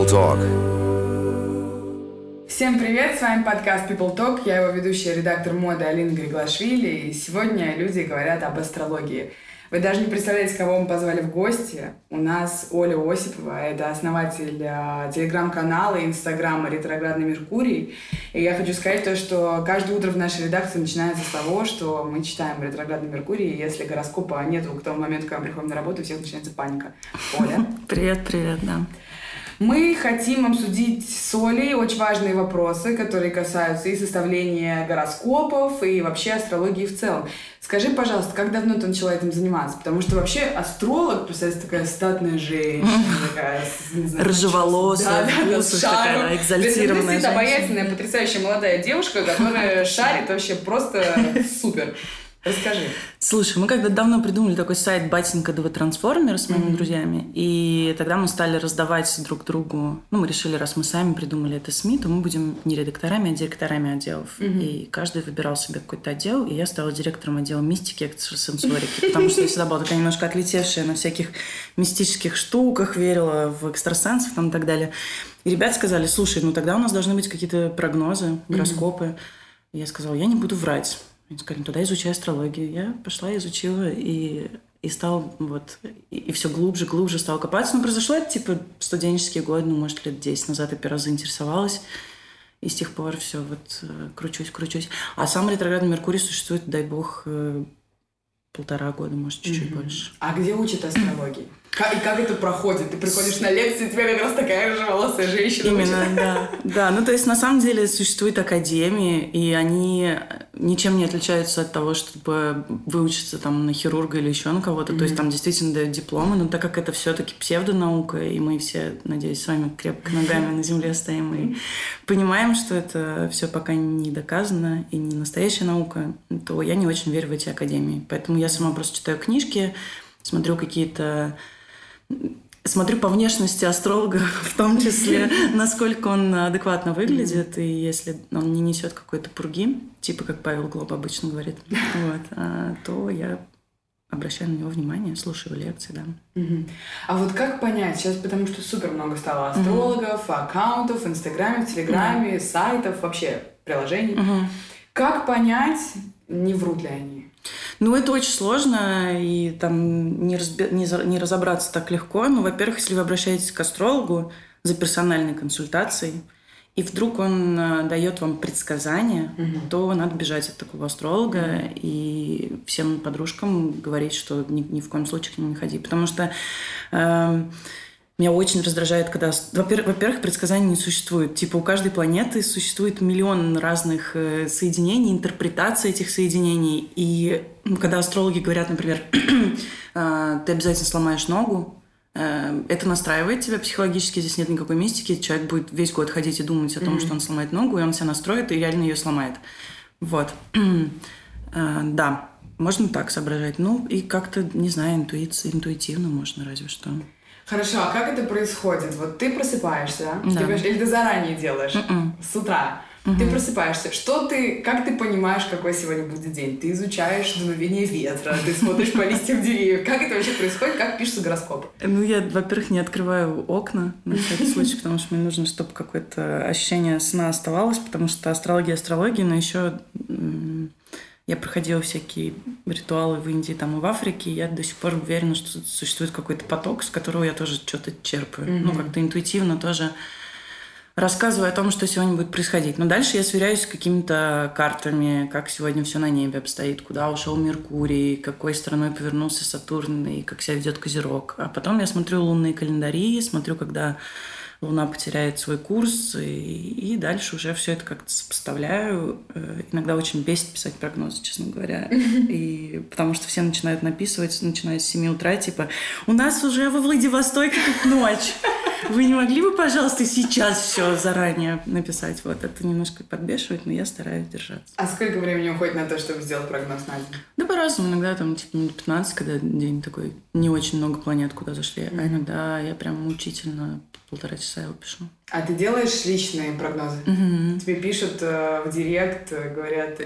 People Talk. Всем привет, с вами подкаст People Talk, я его ведущая редактор моды Алина Григлашвили, и сегодня люди говорят об астрологии. Вы даже не представляете, кого мы позвали в гости. У нас Оля Осипова, это основатель э, телеграм-канала и инстаграма «Ретроградный Меркурий». И я хочу сказать то, что каждое утро в нашей редакции начинается с того, что мы читаем «Ретроградный Меркурий», и если гороскопа нету к тому моменту, когда мы приходим на работу, у всех начинается паника. Оля? Привет, привет, да. Мы хотим обсудить с Олей очень важные вопросы, которые касаются и составления гороскопов, и вообще астрологии в целом. Скажи, пожалуйста, как давно ты начала этим заниматься? Потому что вообще астролог, представляете, такая статная женщина, такая... Рыжеволосая, да, да, такая экзальтированная женщина. обаятельная, потрясающая молодая девушка, которая шарит вообще просто супер. Расскажи. Слушай, мы когда давно придумали такой сайт Батенька ДВ Трансформер с моими mm-hmm. друзьями, и тогда мы стали раздавать друг другу, ну, мы решили, раз мы сами придумали это СМИ, то мы будем не редакторами, а директорами отделов. Mm-hmm. И каждый выбирал себе какой-то отдел, и я стала директором отдела мистики и экстрасенсорики, потому что я всегда была такая немножко отлетевшая на всяких мистических штуках, верила в экстрасенсов там и так далее. И ребята сказали, слушай, ну тогда у нас должны быть какие-то прогнозы, гороскопы. Mm-hmm. Я сказала, я не буду врать они сказали, туда изучай астрологию. Я пошла, изучила и, и стала вот, и, и все глубже, глубже стала копаться. Но произошло это типа студенческий год, ну, может, лет 10 назад я первый раз заинтересовалась. И с тех пор все вот э, кручусь, кручусь. А сам ретроградный Меркурий существует, дай бог, э, полтора года, может, чуть-чуть mm-hmm. больше. А где учат астрологии? Как, и как это проходит? Ты приходишь на лекции, у тебя как раз такая же волосая женщина. Именно, да. Да, ну то есть на самом деле существуют академии, и они ничем не отличаются от того, чтобы выучиться там на хирурга или еще на кого-то. Mm-hmm. То есть там действительно дают дипломы, но так как это все-таки псевдонаука, и мы все, надеюсь, с вами крепко ногами на земле стоим и понимаем, что это все пока не доказано и не настоящая наука, то я не очень верю в эти академии. Поэтому я сама просто читаю книжки, смотрю какие-то смотрю по внешности астролога в том числе, насколько он адекватно выглядит, и если он не несет какой-то пурги, типа как Павел Глоб обычно говорит, вот, а, то я обращаю на него внимание, слушаю лекции, да. А вот как понять, сейчас потому что супер много стало астрологов, аккаунтов в Инстаграме, в Телеграме, сайтов, вообще приложений. Как понять, не врут ли они? Ну, это очень сложно, и там не, разби... не, за... не разобраться так легко. Ну, во-первых, если вы обращаетесь к астрологу за персональной консультацией, и вдруг он э, дает вам предсказания, угу. то надо бежать от такого астролога угу. и всем подружкам говорить, что ни, ни в коем случае к нему не ходи. Потому что э, меня очень раздражает, когда... Во-первых, предсказаний не существует. Типа у каждой планеты существует миллион разных э, соединений, интерпретаций этих соединений. И когда астрологи говорят, например, «А, ты обязательно сломаешь ногу, э, это настраивает тебя психологически, здесь нет никакой мистики. Человек будет весь год ходить и думать о том, mm-hmm. что он сломает ногу, и он себя настроит и реально ее сломает. Вот. Э, да, можно так соображать. Ну, и как-то, не знаю, интуиция, интуитивно можно разве что. Хорошо, а как это происходит? Вот ты просыпаешься, да. ты, или ты заранее делаешь Mm-mm. М-м. с утра? Угу. Ты просыпаешься. Что ты, как ты понимаешь, какой сегодня будет день? Ты изучаешь дуновение ветра, ты смотришь по листьям деревьев. Как это вообще происходит? Как пишется гороскоп? Ну, я, во-первых, не открываю окна на всякий случай, потому что мне нужно, чтобы какое-то ощущение сна оставалось, потому что астрология астрология, но еще я проходила всякие ритуалы в Индии там и в Африке, и я до сих пор уверена, что существует какой-то поток, с которого я тоже что-то черпаю. Mm-hmm. Ну, как-то интуитивно тоже рассказываю о том, что сегодня будет происходить. Но дальше я сверяюсь с какими-то картами, как сегодня все на небе обстоит, куда ушел Меркурий, какой стороной повернулся Сатурн и как себя ведет Козерог. А потом я смотрю лунные календари, смотрю, когда Луна потеряет свой курс, и, и дальше уже все это как-то сопоставляю. Э, иногда очень бесит писать прогнозы, честно говоря. И потому что все начинают написывать, начиная с 7 утра, типа, у нас уже во Владивостоке тут ночь. Вы не могли бы, пожалуйста, сейчас все заранее написать? Вот это немножко подбешивает, но я стараюсь держаться. А сколько времени уходит на то, чтобы сделать прогноз на день? Да по-разному. Иногда там типа минут 15, когда день такой, не очень много планет куда зашли. Mm-hmm. А иногда я прям мучительно полтора часа его пишу. А ты делаешь личные прогнозы? Угу. Тебе пишут э, в директ, э, говорят...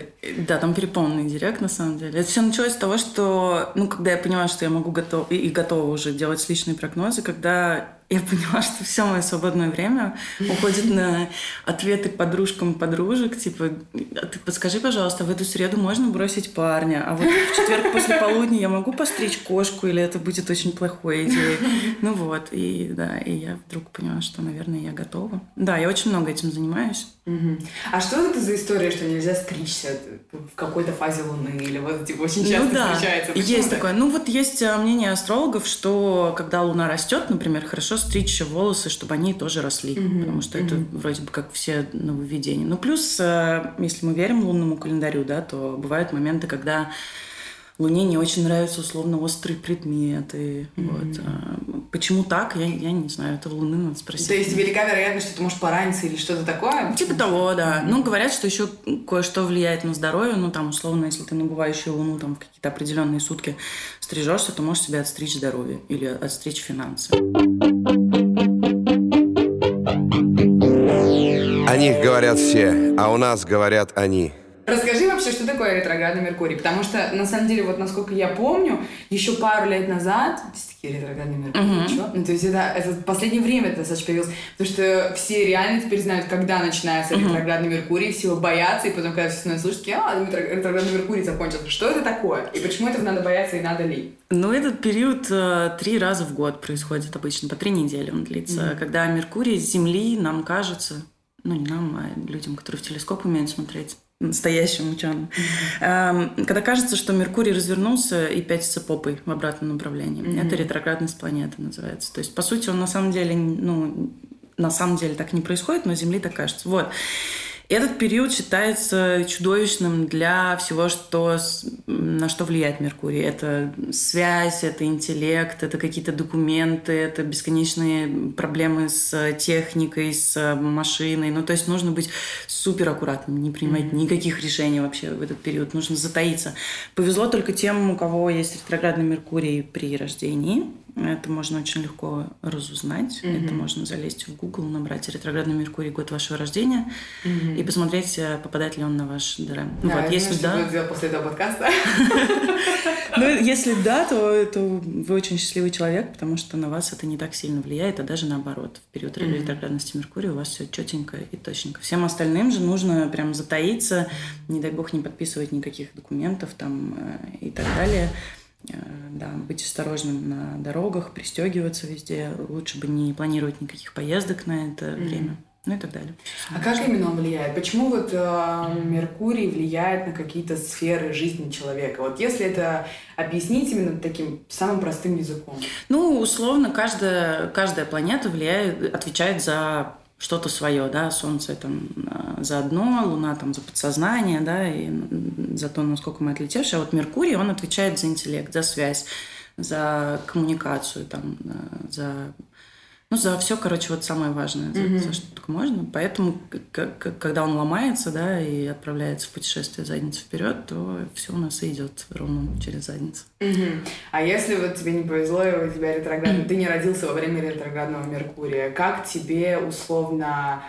Да, там переполненный директ, на самом деле. Это все началось с того, что, ну, когда я поняла, что я могу готов... и, и готова уже делать личные прогнозы, когда я поняла, что все мое свободное время уходит на ответы подружкам подружек, типа, «А ты подскажи, пожалуйста, в эту среду можно бросить парня, а вот в четверг после полудня я могу постричь кошку, или это будет очень плохой идеей? Ну вот, и да, и я вдруг поняла, что, наверное, я готова. Да, я очень много этим занимаюсь. Угу. А что это за история, что нельзя стричься в какой-то фазе Луны? Или вот типа очень часто ну, да, встречается? Почему есть так? такое. Ну вот есть а, мнение астрологов, что когда Луна растет, например, хорошо стричь волосы, чтобы они тоже росли. Угу. Потому что угу. это вроде бы как все нововведения. Ну плюс, а, если мы верим лунному календарю, да, то бывают моменты, когда Луне не очень нравятся условно острые предметы. Mm-hmm. Вот. А почему так, я, я не знаю. Это Луны надо спросить. То есть велика вероятность, что ты можешь пораниться или что-то такое? Типа того, да. Mm-hmm. Ну, говорят, что еще кое-что влияет на здоровье. Ну, там, условно, если ты на бывающую Луну там, в какие-то определенные сутки стрижешься, то можешь себе отстричь здоровье или отстричь финансы. О них говорят все, а у нас говорят они. Расскажи вообще, что такое ретроградный Меркурий, потому что, на самом деле, вот насколько я помню, еще пару лет назад, такие ретроградный Меркурий, uh-huh. Ну, то есть это, это в последнее время это достаточно появилось, потому что все реально теперь знают, когда начинается uh-huh. ретроградный Меркурий, все его боятся, и потом, когда все становятся слушать, а, ретроградный Меркурий закончился. Что это такое? И почему этого надо бояться и надо ли? Ну, этот период э, три раза в год происходит обычно, по три недели он длится, uh-huh. когда Меркурий с Земли, нам кажется, ну, не нам, а людям, которые в телескоп умеют смотреть, настоящим ученым. Mm-hmm. Когда кажется, что Меркурий развернулся и пятится попой в обратном направлении. Mm-hmm. Это ретроградность планеты называется. То есть, по сути, он на самом деле, ну, на самом деле так не происходит, но Земли так кажется. Вот. Этот период считается чудовищным для всего, что, на что влияет Меркурий. Это связь, это интеллект, это какие-то документы, это бесконечные проблемы с техникой, с машиной. Ну, то есть нужно быть супер аккуратным, не принимать mm-hmm. никаких решений вообще в этот период. Нужно затаиться. Повезло только тем, у кого есть ретроградный Меркурий при рождении это можно очень легко разузнать. Mm-hmm. Это можно залезть в Google, набрать ретроградный Меркурий год вашего рождения mm-hmm. и посмотреть, э, попадает ли он на ваш ДРМ. Да, вот, если да, сделать после этого подкаста. Ну, если да, то, то вы очень счастливый человек, потому что на вас это не так сильно влияет, а даже наоборот. В период mm-hmm. ретроградности Меркурия у вас все четенько и точненько. Всем остальным же нужно прям затаиться, не дай бог не подписывать никаких документов там э, и так далее. Э, да, быть осторожным на дорогах, пристегиваться везде. Лучше бы не планировать никаких поездок на это mm-hmm. время. Ну и так далее. А как именно он влияет? Почему вот э, Меркурий влияет на какие-то сферы жизни человека? Вот если это объяснить именно таким самым простым языком. Ну, условно, каждая, каждая планета влияет, отвечает за что-то свое, да, Солнце там а, за одно, Луна там за подсознание, да, и за то, насколько мы отлетевшие. А вот Меркурий, он отвечает за интеллект, за связь, за коммуникацию, там, за ну, за все, короче, вот самое важное, за, mm-hmm. за что только можно. Поэтому, когда он ломается, да, и отправляется в путешествие задницу вперед, то все у нас и идет ровно через задницу. Mm-hmm. А если вот тебе не повезло, и у тебя ретроградный, ты не родился во время ретроградного Меркурия, как тебе условно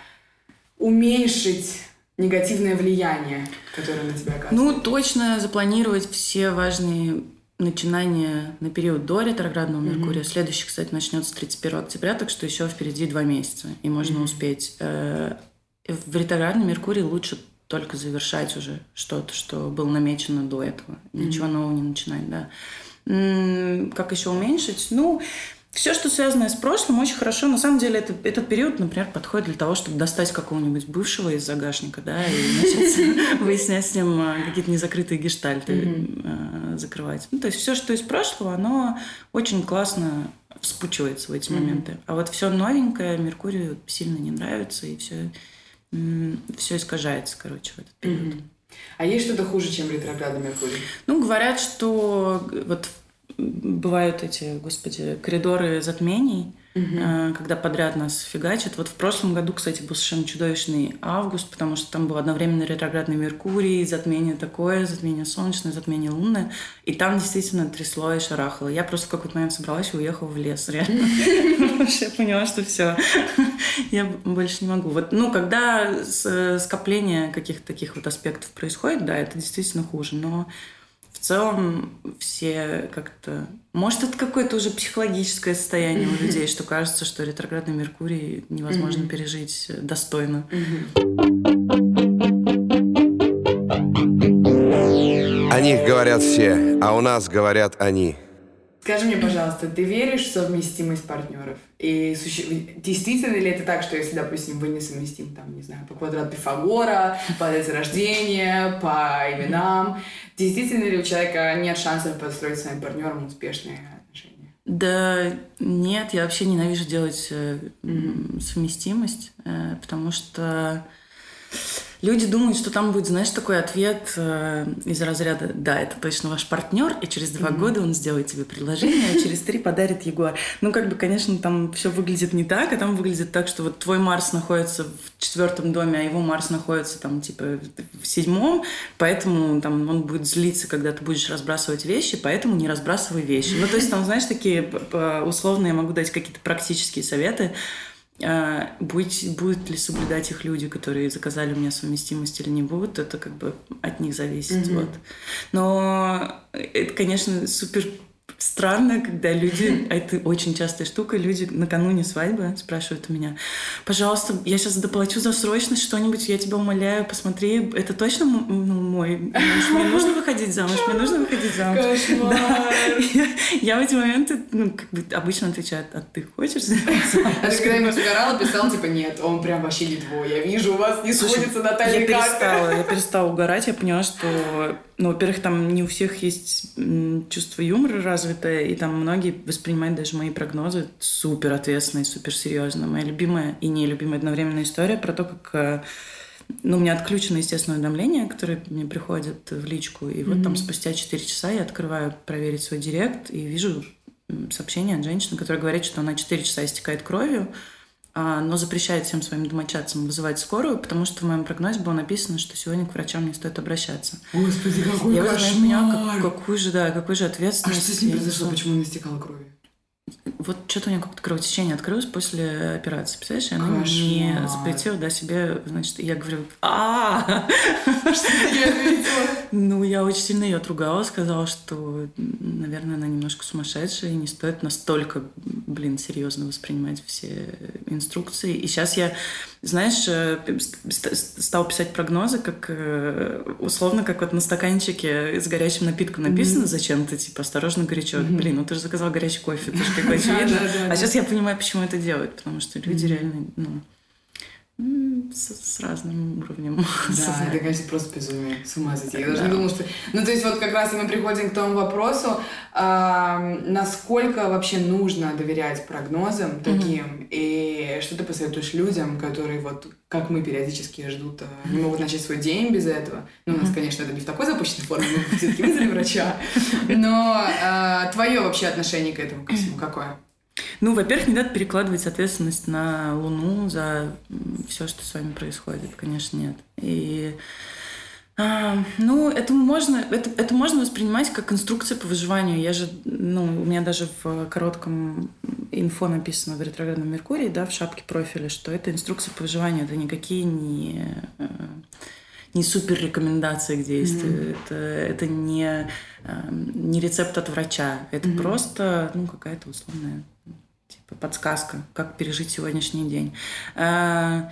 уменьшить негативное влияние, которое на тебя оказывается? Ну, точно запланировать все важные начинание на период до ретроградного Меркурия. Mm-hmm. Следующий, кстати, начнется 31 октября, так что еще впереди два месяца, и можно mm-hmm. успеть. Э, в ретроградный Меркурий лучше только завершать уже что-то, что было намечено до этого. Mm-hmm. Ничего нового не начинать, да. Как еще уменьшить? Ну, все, что связано с прошлым, очень хорошо. На самом деле, это, этот период, например, подходит для того, чтобы достать какого-нибудь бывшего из загашника, да, и начать выяснять с ним а, какие-то незакрытые гештальты, а, закрывать. Ну, то есть все, что из прошлого, оно очень классно вспучивается в эти моменты. А вот все новенькое Меркурию сильно не нравится, и все, все искажается, короче, в этот период. А есть что-то хуже, чем ретроградный Меркурий? Ну, говорят, что вот бывают эти, господи, коридоры затмений, угу. когда подряд нас фигачат. Вот в прошлом году, кстати, был совершенно чудовищный август, потому что там был одновременно ретроградный Меркурий, затмение такое, затмение солнечное, затмение лунное. И там действительно трясло и шарахало. Я просто в какой-то момент собралась и уехала в лес, реально. я поняла, что все, я больше не могу. Вот, ну, когда скопление каких-то таких вот аспектов происходит, да, это действительно хуже, но в целом все как-то... Может, это какое-то уже психологическое состояние у людей, что кажется, что ретроградный Меркурий невозможно пережить достойно. О них говорят все, а у нас говорят они. Скажи мне, пожалуйста, ты веришь в совместимость партнеров? И суще... действительно ли это так, что если, допустим, вы не совместим, там, не знаю, по квадрату Пифагора, по дате рождения, по именам, действительно ли у человека нет шансов построить с своим партнером успешные отношения? Да нет, я вообще ненавижу делать mm-hmm. совместимость, э, потому что Люди думают, что там будет, знаешь, такой ответ э, из разряда «Да, это точно ваш партнер, и через два mm-hmm. года он сделает тебе предложение, а через три подарит Ягуар». Ну, как бы, конечно, там все выглядит не так, а там выглядит так, что вот твой Марс находится в четвертом доме, а его Марс находится там, типа, в седьмом, поэтому там он будет злиться, когда ты будешь разбрасывать вещи, поэтому не разбрасывай вещи. Ну, то есть там, знаешь, такие условные, я могу дать какие-то практические советы, а, будет, будут ли соблюдать их люди, которые заказали у меня совместимость или не будут, это как бы от них зависит. Mm-hmm. Вот. Но это, конечно, супер странно, когда люди, а это очень частая штука, люди накануне свадьбы спрашивают у меня, пожалуйста, я сейчас доплачу за срочность что-нибудь, я тебя умоляю, посмотри, это точно ну, мой муж? Мне нужно выходить замуж, мне нужно выходить замуж. Кошмар. Да. Я, я в эти моменты, ну, как бы обычно отвечаю, а ты хочешь? А ты когда-нибудь угорала, писал, типа, нет, он прям вообще не твой, я вижу, у вас не сходится Наталья Я перестала, я перестала угорать, я поняла, что, ну, во-первых, там не у всех есть чувство юмора развитое, и там многие воспринимают даже мои прогнозы супер ответственно и супер серьезно. Моя любимая и нелюбимая одновременная история про то, как э, ну, у меня отключено естественное уведомление, которое мне приходит в личку. И вот mm-hmm. там спустя 4 часа я открываю проверить свой директ и вижу сообщение от женщины, которая говорит, что она 4 часа истекает кровью, но запрещает всем своим домочадцам вызывать скорую, потому что в моем прогнозе было написано, что сегодня к врачам не стоит обращаться. Господи, какой Я кошмар! Я поняла, как, какую же, да, какой же ответственность. А что с ним произошло? Почему она истекала кровью? Вот что-то у нее как-то кровотечение открылось после операции, представляешь? И она не запретила да, себе, значит, я говорю, а Что ответила? Ну, я очень сильно ее отругала, сказала, что, наверное, она немножко сумасшедшая, и не стоит настолько, блин, серьезно воспринимать все инструкции. И сейчас я, знаешь, э, стал писать прогнозы, как э, условно, как вот на стаканчике с горячим напитком написано зачем-то, типа, осторожно, горячо. Блин, ну ты же заказал горячий кофе, ты же как бы очевидно. А сейчас я понимаю, почему это делают, потому что люди реально, ну, с, с разным уровнем. Да, это, конечно, просто безумие. С ума сойти. Я даже да. не думала, что... Ну, то есть вот как раз мы приходим к тому вопросу, э, насколько вообще нужно доверять прогнозам таким, mm-hmm. и что ты посоветуешь людям, которые вот, как мы периодически ждут, э, не могут начать свой день без этого. Ну, у нас, конечно, это не в такой запущенной форме, мы все-таки вызвали врача. Но э, твое вообще отношение к этому, ко всему, какое? Ну, во-первых, не надо перекладывать ответственность на Луну за все, что с вами происходит. Конечно, нет. И а, ну, это можно, это, это можно воспринимать как инструкция по выживанию. Я же, ну, у меня даже в коротком инфо написано в ретроградном Меркурии, да, в шапке профиля, что это инструкция по выживанию, это никакие не, э, не супер рекомендации к действию, mm-hmm. это, это не, э, не рецепт от врача, это mm-hmm. просто, ну, какая-то условная типа подсказка, как пережить сегодняшний день. А,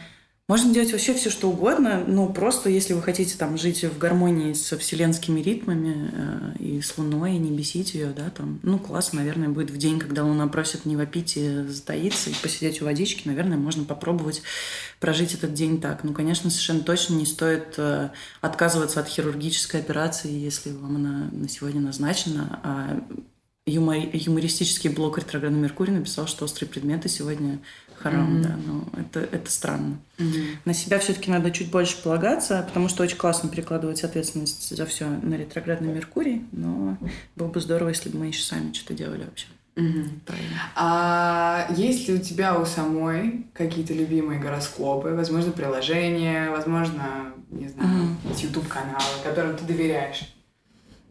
можно делать вообще все, что угодно, но просто если вы хотите там жить в гармонии со вселенскими ритмами э, и с Луной, не бесить ее, да, там, ну, классно, наверное, будет в день, когда Луна просит не вопить и затаиться, и посидеть у водички, наверное, можно попробовать прожить этот день так. Ну, конечно, совершенно точно не стоит э, отказываться от хирургической операции, если вам она на сегодня назначена, а юмор, юмористический блог ретроградный Меркурий написал, что острые предметы сегодня харам, mm-hmm. да, но это, это странно. Mm-hmm. На себя все-таки надо чуть больше полагаться, потому что очень классно перекладывать ответственность за все на ретроградный Меркурий, но было бы здорово, если бы мы еще сами что-то делали вообще. Угу. А есть ли у тебя у самой какие-то любимые гороскопы, возможно, приложения, возможно, не знаю, угу. YouTube-каналы, которым ты доверяешь?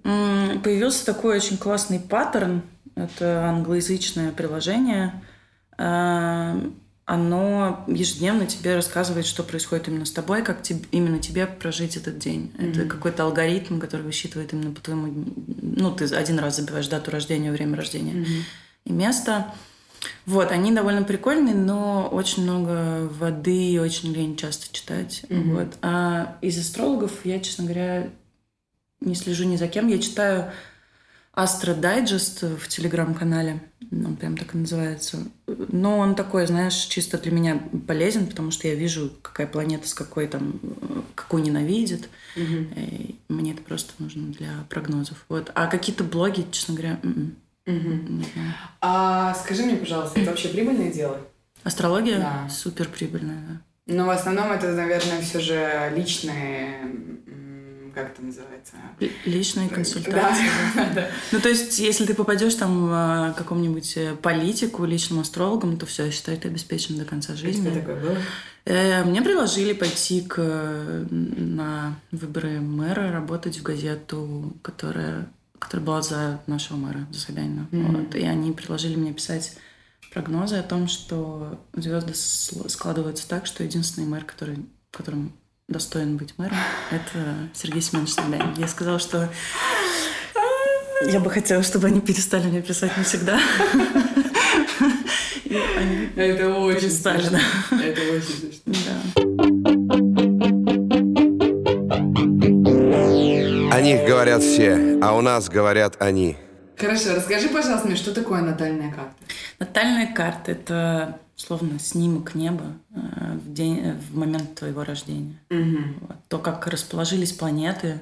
Появился такой очень классный паттерн. Это англоязычное приложение. а, оно ежедневно тебе рассказывает, что происходит именно с тобой, как тебе, именно тебе прожить этот день. Mm-hmm. Это какой-то алгоритм, который высчитывает именно по твоему... Ну, ты один раз забиваешь дату рождения, время рождения mm-hmm. и место. Вот, они довольно прикольные, но очень много воды и очень лень часто читать. Mm-hmm. Вот. А из астрологов я, честно говоря, не слежу ни за кем. Я читаю Астро Дайджест в телеграм-канале, он прям так и называется. Но он такой, знаешь, чисто для меня полезен, потому что я вижу, какая планета с какой там, какую ненавидит. Угу. И мне это просто нужно для прогнозов. Вот. А какие-то блоги, честно говоря, Угу. А скажи мне, пожалуйста, это вообще прибыльное дело? Астрология? Да. Супер прибыльная, да. Но в основном это, наверное, все же личные как это называется? Личные консультации. Да. да. Ну, то есть, если ты попадешь там а, какому-нибудь э, политику, личным астрологам, то все, я считаю, ты обеспечен до конца жизни. Тебе такое было? Э, мне предложили пойти к, на выборы мэра, работать в газету, которая, которая была за нашего мэра, за Собянина. Mm-hmm. Вот. И они предложили мне писать прогнозы о том, что звезды складываются так, что единственный мэр, который, которым достоин быть мэром, это Сергей Семенович Собянин. Я сказала, что я бы хотела, чтобы они перестали мне писать навсегда. Это очень перестали, да. Это очень смешно. О них говорят все, а у нас говорят они. Хорошо, расскажи, пожалуйста, мне, что такое натальная карта? Натальная карта – это словно снимок неба э, в, день, в момент твоего рождения. Угу. Вот. То, как расположились планеты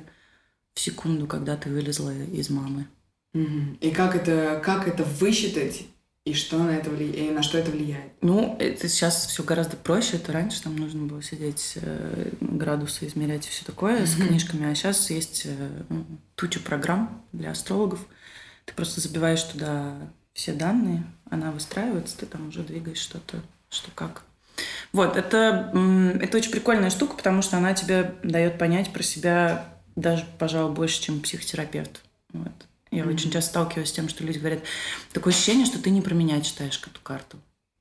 в секунду, когда ты вылезла из мамы. Угу. И как это, как это высчитать и что на это влияет, и на что это влияет? Ну, это сейчас все гораздо проще. Это раньше там нужно было сидеть э, градусы измерять и все такое mm с книжками, а сейчас есть э, туча программ для астрологов. Ты просто забиваешь туда все данные, она выстраивается, ты там уже двигаешь что-то, что как. Вот, это, это очень прикольная штука, потому что она тебе дает понять про себя даже, пожалуй, больше, чем психотерапевт. Вот. Я mm-hmm. очень часто сталкиваюсь с тем, что люди говорят, такое ощущение, что ты не про меня читаешь эту карту.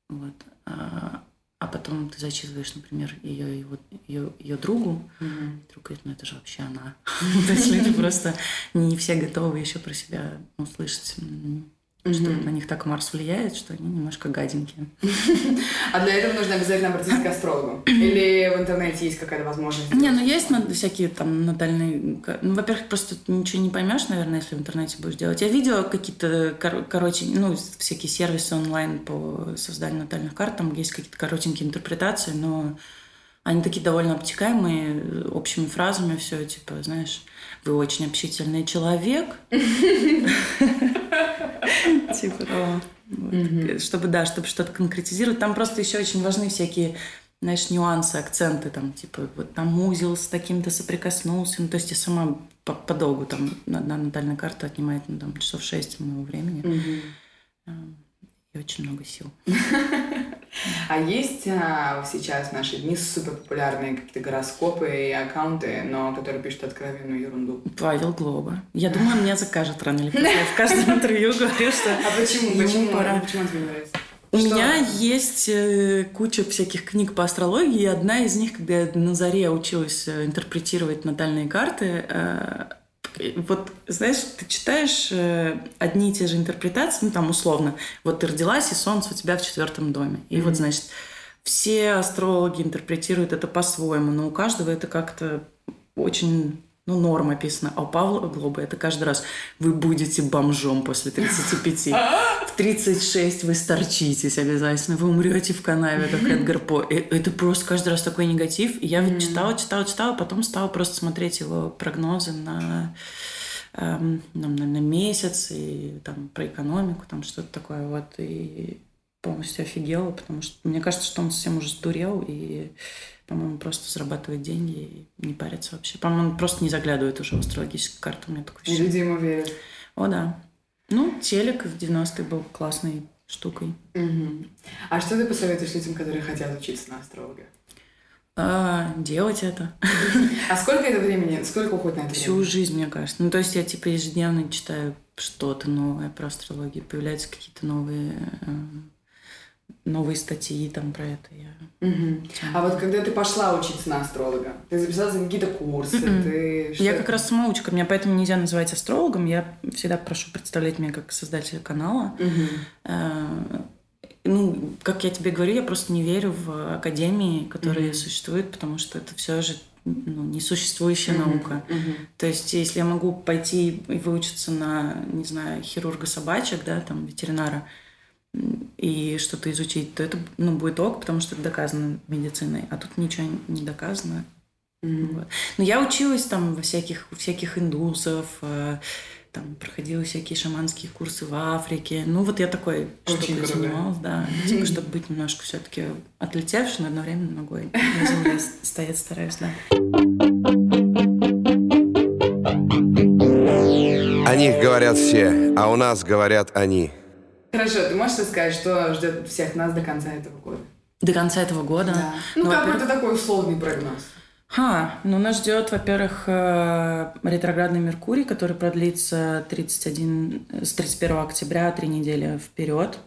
Вот. А, а потом ты зачитываешь, например, ее, его, ее, ее другу, mm-hmm. и друг говорит, ну это же вообще она. То есть люди просто не все готовы еще про себя услышать Mm-hmm. Что на них так Марс влияет, что они немножко гаденькие. А для этого нужно обязательно обратиться к астрологу? Или в интернете есть какая-то возможность? Не, ну есть всякие там натальные... Ну, во-первых, просто ничего не поймешь, наверное, если в интернете будешь делать. Я видела какие-то, кор- короче, ну, всякие сервисы онлайн по созданию натальных карт, там есть какие-то коротенькие интерпретации, но они такие довольно обтекаемые, общими фразами все, типа, знаешь, вы очень общительный человек. Типа Чтобы, да, чтобы что-то конкретизировать. Там просто еще очень важны всякие знаешь, нюансы, акценты, там, типа, вот там узел с таким-то соприкоснулся. Ну, то есть я сама подолгу там на, на натальная карта отнимает ну, там, часов шесть моего времени. И очень много сил. А есть а, сейчас в наши дни супер популярные какие-то гороскопы и аккаунты, но которые пишут откровенную ерунду? Павел Глоба. Я думаю, меня закажет рано или поздно. Я в каждом интервью говорю, что А почему? Почему? Пора. Почему тебе нравится? У что? меня есть э, куча всяких книг по астрологии, и одна из них, когда я на заре училась э, интерпретировать натальные карты, э, вот, знаешь, ты читаешь э, одни и те же интерпретации, ну, там, условно, вот ты родилась, и солнце у тебя в четвертом доме. И mm-hmm. вот, значит, все астрологи интерпретируют это по-своему, но у каждого это как-то очень ну, норм описано. А у Павла Глоба это каждый раз. Вы будете бомжом после 35. В 36 вы сторчитесь обязательно. Вы умрете в канаве, как Эдгар По. Это просто каждый раз такой негатив. И я вот читала, читала, читала, потом стала просто смотреть его прогнозы на эм, на, на месяц и там про экономику, там что-то такое вот. И полностью офигела, потому что мне кажется, что он совсем уже сдурел и по-моему, просто зарабатывает деньги и не парится вообще. По-моему, он просто не заглядывает уже в астрологическую карту. Меня такое И люди ему верят. О, да. Ну, телек в 90-е был классной штукой. Угу. А что ты посоветуешь людям, которые хотят учиться на астролога? А, делать это. А сколько это времени? Сколько уходит на это Всю время? жизнь, мне кажется. Ну, то есть я, типа, ежедневно читаю что-то новое про астрологию. Появляются какие-то новые э, новые статьи там про это. Я... Угу. А вот когда ты пошла учиться на астролога, ты записалась на какие-то курсы? Mm-mm. Ты... Я как раз самоучка, меня поэтому нельзя называть астрологом. Я всегда прошу представлять меня как создателя канала. Угу. Ну, как я тебе говорю, я просто не верю в академии, которые mm-hmm. существуют, потому что это все же ну, несуществующая mm-hmm. наука. Mm-hmm. То есть, если я могу пойти и выучиться на, не знаю, хирурга собачек, да, там, ветеринара, и что-то изучить, то это ну, будет ок, потому что это доказано медициной. А тут ничего не доказано. Mm-hmm. Вот. Но я училась там во всяких, у всяких индусов, э, там проходила всякие шаманские курсы в Африке. Ну, вот я такой что-то занималась, да. Типа, чтобы быть немножко все-таки отлетевшей, но одновременно ногой на земле стоять стараюсь, да. О них говорят все, а у нас говорят они. Хорошо, ты можешь сказать, что ждет всех нас до конца этого года? До конца этого года? Да. Ну, ну какой-то такой условный прогноз. Ха, ну нас ждет, во-первых, э, ретроградный Меркурий, который продлится 31, с 31 октября три недели вперед.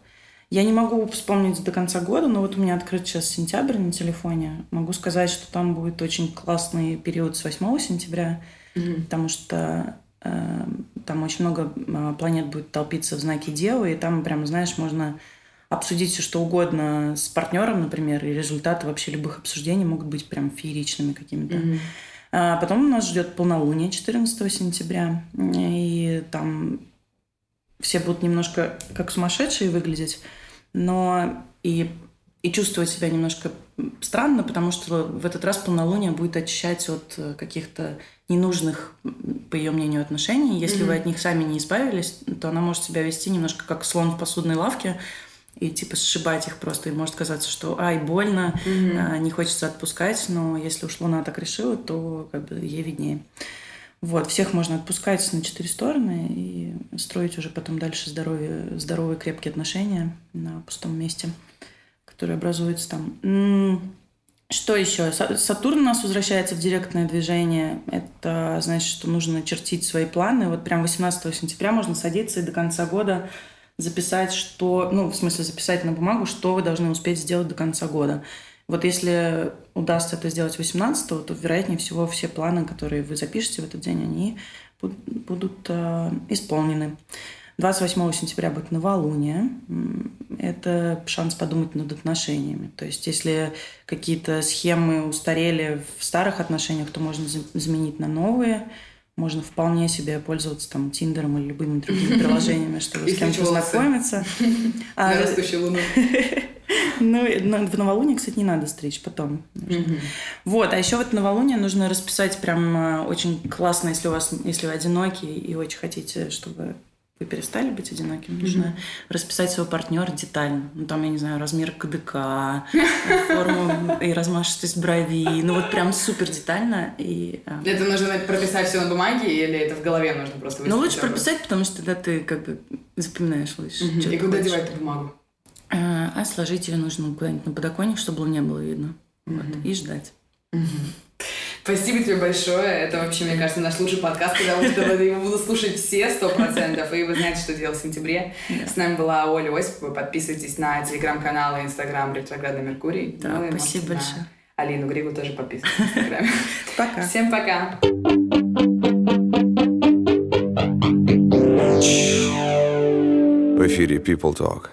Я не могу вспомнить до конца года, но вот у меня открыт сейчас сентябрь на телефоне. Могу сказать, что там будет очень классный период с 8 сентября, mm-hmm. потому что э, там очень много э, планет будет толпиться в знаке Девы, и там прям, знаешь, можно обсудить все что угодно с партнером, например, и результаты вообще любых обсуждений могут быть прям фееричными какими-то. Mm-hmm. А потом нас ждет полнолуние 14 сентября, и там все будут немножко как сумасшедшие выглядеть, но и, и чувствовать себя немножко странно, потому что в этот раз полнолуние будет очищать от каких-то ненужных, по ее мнению, отношений. Если mm-hmm. вы от них сами не избавились, то она может себя вести немножко как слон в посудной лавке, и типа сшибать их просто. И может казаться, что ай, больно, mm-hmm. не хочется отпускать, но если уж Луна так решила, то как бы ей виднее. Вот, всех можно отпускать на четыре стороны и строить уже потом дальше здоровье, здоровые крепкие отношения на пустом месте, которые образуются там. Что еще? Сатурн у нас возвращается в директное движение. Это значит, что нужно чертить свои планы. Вот прям 18 сентября можно садиться и до конца года записать, что, ну, в смысле записать на бумагу, что вы должны успеть сделать до конца года. Вот если удастся это сделать 18-го, то, вероятнее всего, все планы, которые вы запишете в этот день, они будут э, исполнены. 28 сентября будет новолуние. Это шанс подумать над отношениями. То есть, если какие-то схемы устарели в старых отношениях, то можно заменить на новые можно вполне себе пользоваться там Тиндером или любыми другими приложениями, чтобы с кем-то знакомиться. А, растущей луну. Ну, в новолуние, кстати, не надо стричь потом. Вот, а еще вот новолуние нужно расписать прям э, очень классно, если у вас, если вы одиноки и очень хотите, чтобы вы перестали быть одиноким, нужно mm-hmm. расписать своего партнера детально. Ну, там, я не знаю, размер КДК, форму и размашистость бровей. Ну, вот прям супер детально. И, а... Это нужно прописать все на бумаге или это в голове нужно просто Ну, лучше прописать, потому что тогда ты как бы запоминаешь лучше. И куда девать эту бумагу? А, а сложить ее нужно куда-нибудь на подоконник, чтобы не было видно. Вот, и ждать. Спасибо тебе большое. Это вообще, мне кажется, наш лучший подкаст, когда вы его будут слушать все сто процентов. И вы знаете, что делать в сентябре. С нами была Оля Осипова. Подписывайтесь на телеграм-канал и инстаграм Ретроградный Меркурий. Да, ну, спасибо большое. Алину Григу тоже подписывайтесь в инстаграме. Пока. Всем пока. В эфире People Talk.